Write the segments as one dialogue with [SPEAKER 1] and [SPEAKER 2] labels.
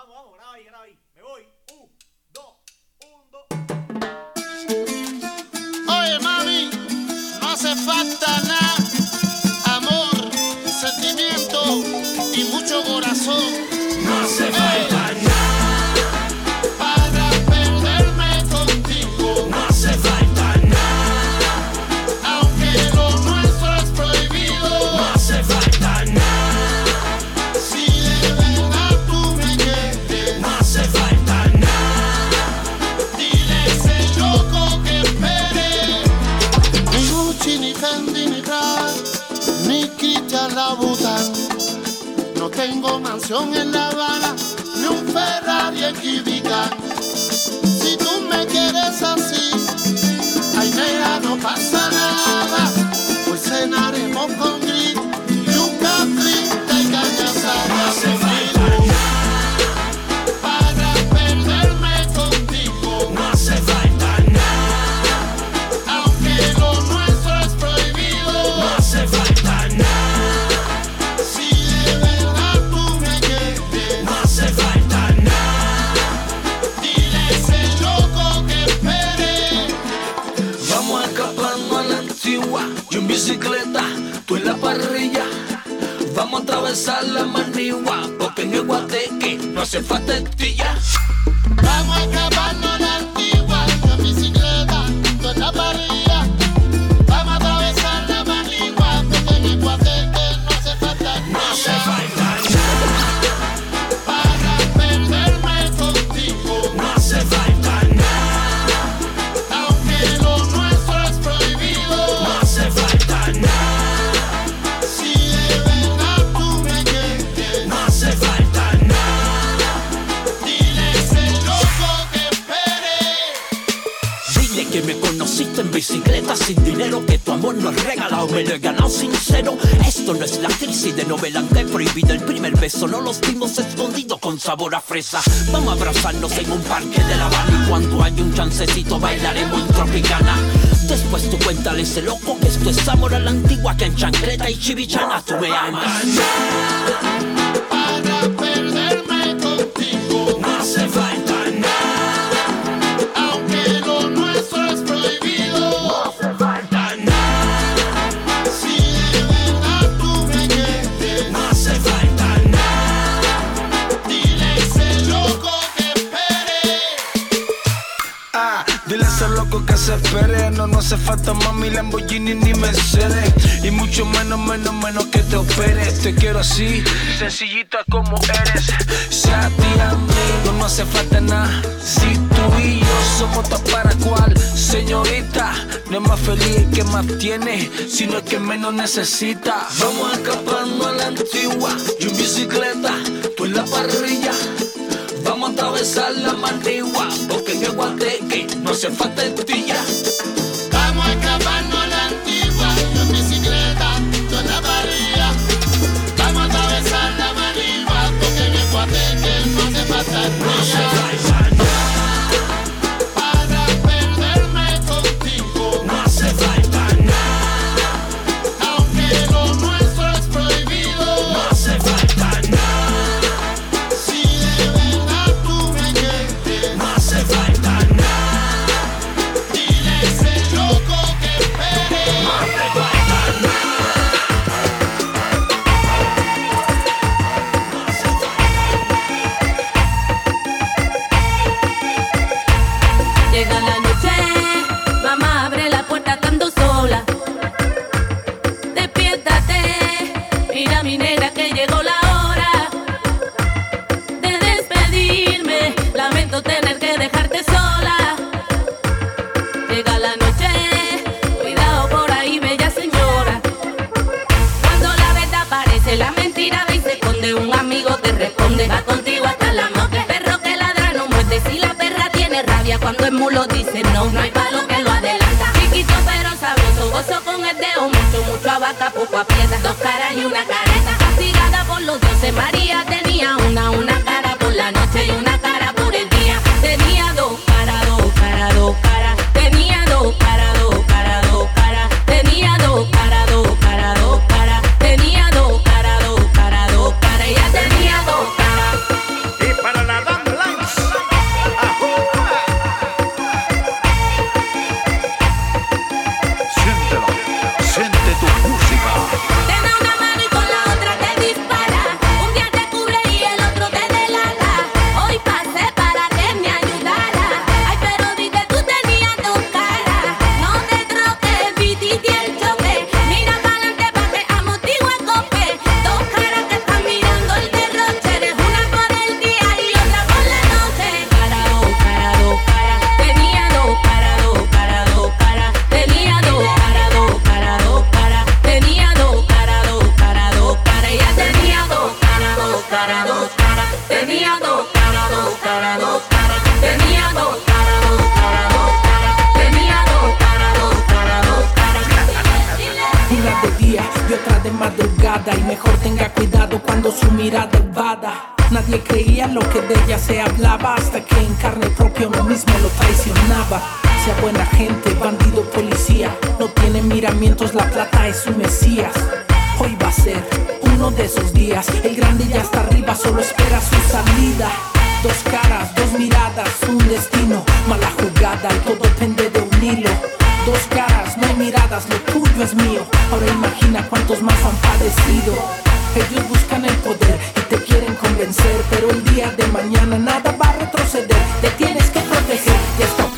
[SPEAKER 1] vamos, vamos, graba ahí, graba ahí. Me voy. Un, dos, un, dos.
[SPEAKER 2] Oye, mami, no hace falta nada.
[SPEAKER 3] No
[SPEAKER 2] tengo mansión en La Habana, ni un Ferrari en Kibica. Si tú me quieres así, ay nena, no pasa nada. Hoy cenaremos con
[SPEAKER 3] Atravesar la manigua, porque en el guateque no hace falta estilla.
[SPEAKER 2] Vamos a escaparnos la
[SPEAKER 4] dinero, que tu amor no es regalado, me lo he ganado sincero. Esto no es la crisis de novela que prohibida el primer beso, no los dimos escondidos con sabor a fresa. Vamos a abrazarnos en un parque de La Habana y cuando haya un chancecito bailaremos en Tropicana. Después tú cuéntale ese loco que esto es amor a la antigua, que en chancleta y chivichana tú me amas.
[SPEAKER 3] No, no hace falta
[SPEAKER 5] mami Lamborghini ni Mercedes. Y mucho menos, menos, menos que te operes. Te quiero así, sencillita como eres. Sea a mí, no, no hace falta nada. Si tú y yo somos tal para cual, señorita. No es más feliz el que más tiene, sino el que menos necesita.
[SPEAKER 3] Vamos escapando a la antigua, yo en bicicleta, tú en la parrilla. Vamos a atravesar la manigua, porque en el guateque no hace falta estilla.
[SPEAKER 2] Vamos
[SPEAKER 6] amigo te responde, va contigo hasta la muerte. Perro que ladra no muerde. Si la perra tiene rabia, cuando el mulo dice no, no hay palo que lo adelanta. Chiquito pero sabroso, gozo con el dedo mucho, mucho abaca, poco aprieta. Dos caras y una careta, castigada por los dioses. María
[SPEAKER 7] mirada vada Nadie creía lo que de ella se hablaba Hasta que en carne propia uno mismo lo traicionaba. Sea buena gente, bandido, policía No tiene miramientos, la plata es su mesías. Hoy va a ser uno de esos días El grande ya está arriba, solo espera su salida. Dos caras, dos miradas, un destino Mala jugada todo pende de un hilo. Dos caras, no hay miradas, lo tuyo es mío. Ahora imagina cuántos más han padecido. Ellos buscan el poder y te quieren convencer, pero el día de mañana nada va a retroceder. Te tienes que proteger y esto.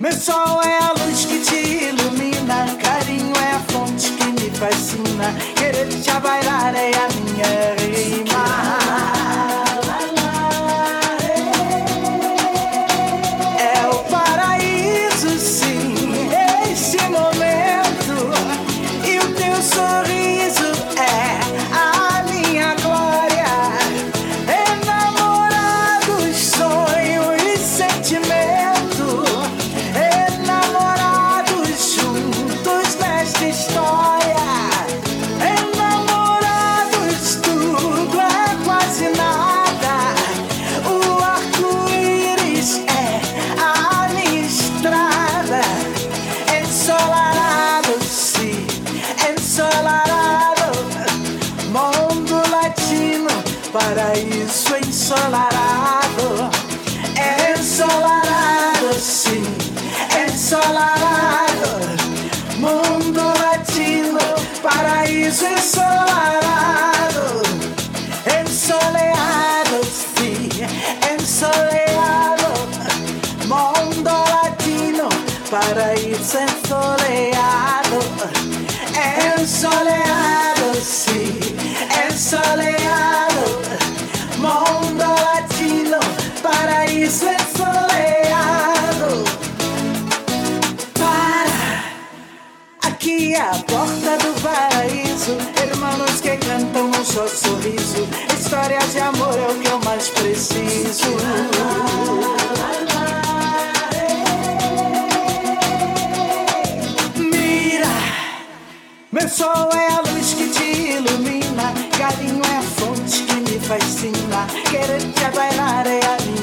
[SPEAKER 8] Meu sol é a luz que te ilumina. Carinho é a fonte que me fascina. Querer te bailar é a minha ensolarado. Ensolarado, sim, ensolarado. Mundo latino, paraíso ensolarado. Ensoleado, sim, ensoleado. Mundo latino, paraíso ensoleado. Ensoleado, sim, ensoleado. A porta do paraíso. Hermanos que cantam um só sorriso. Histórias de amor é o que eu mais preciso. Mira, meu sol é a luz que te ilumina. Carinho é a fonte que me fascina. Querer te bailar é a minha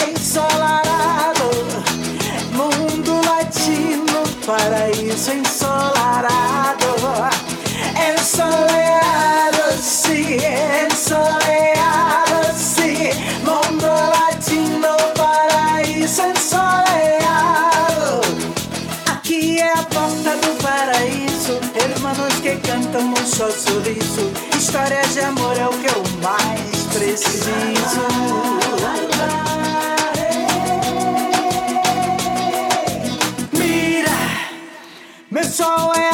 [SPEAKER 8] É ensolarado, mundo latino, paraíso ensolarado, ensoleado, sim, ensoleado, sim, mundo latino, paraíso ensoleado. Aqui é a porta do paraíso, hermanos que
[SPEAKER 9] cantam um só sorriso, histórias de amor é o que eu mais preciso.
[SPEAKER 4] so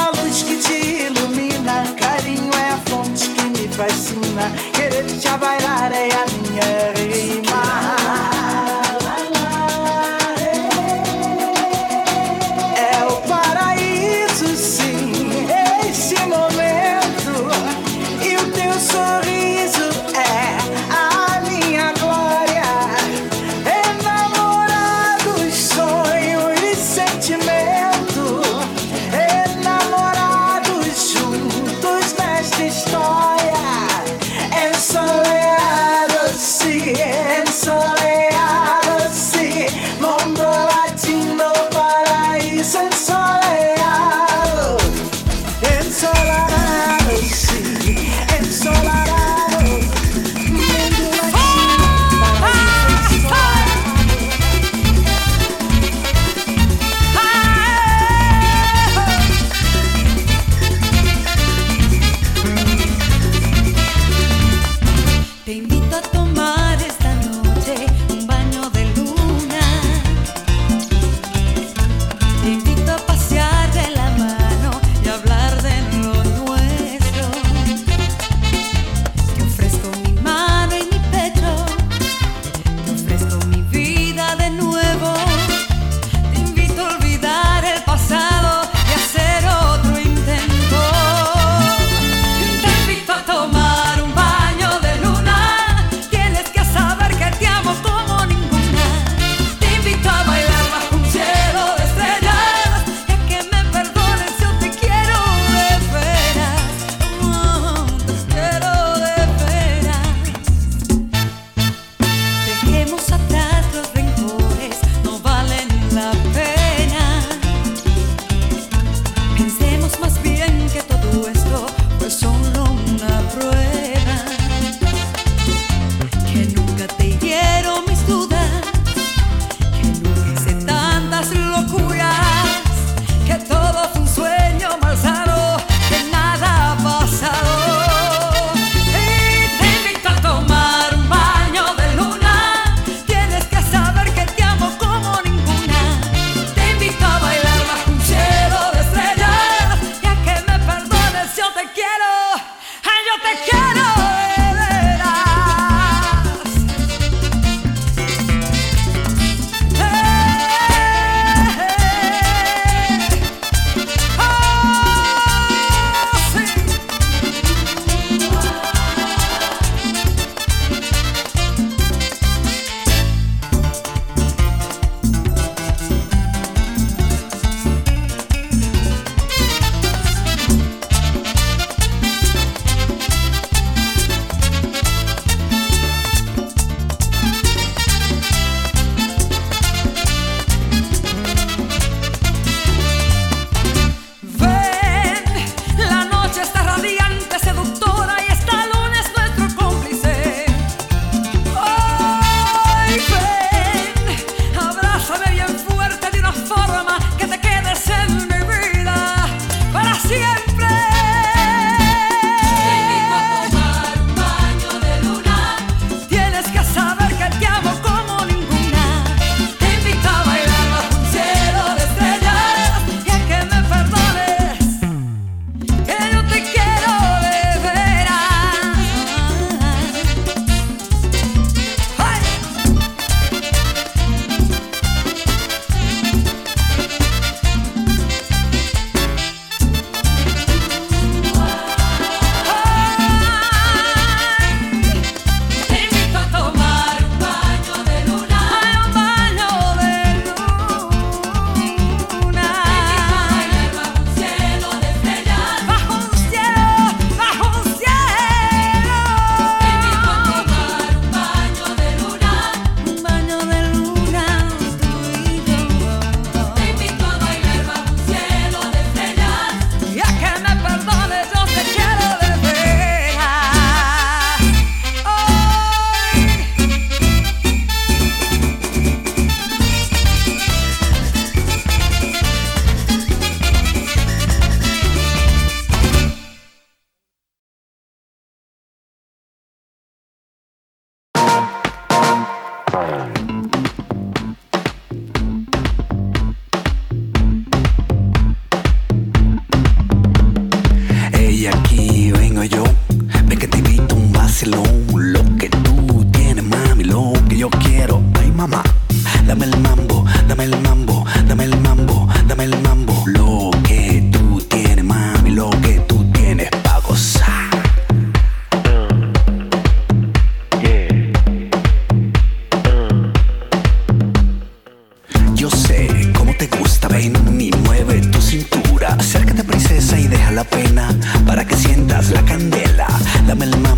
[SPEAKER 4] Dame el mambo,